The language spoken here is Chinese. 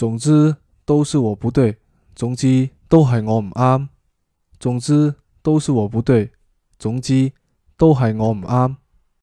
总之都是我不对总之都系我唔啱。总之都是我不对总之都系我唔啱。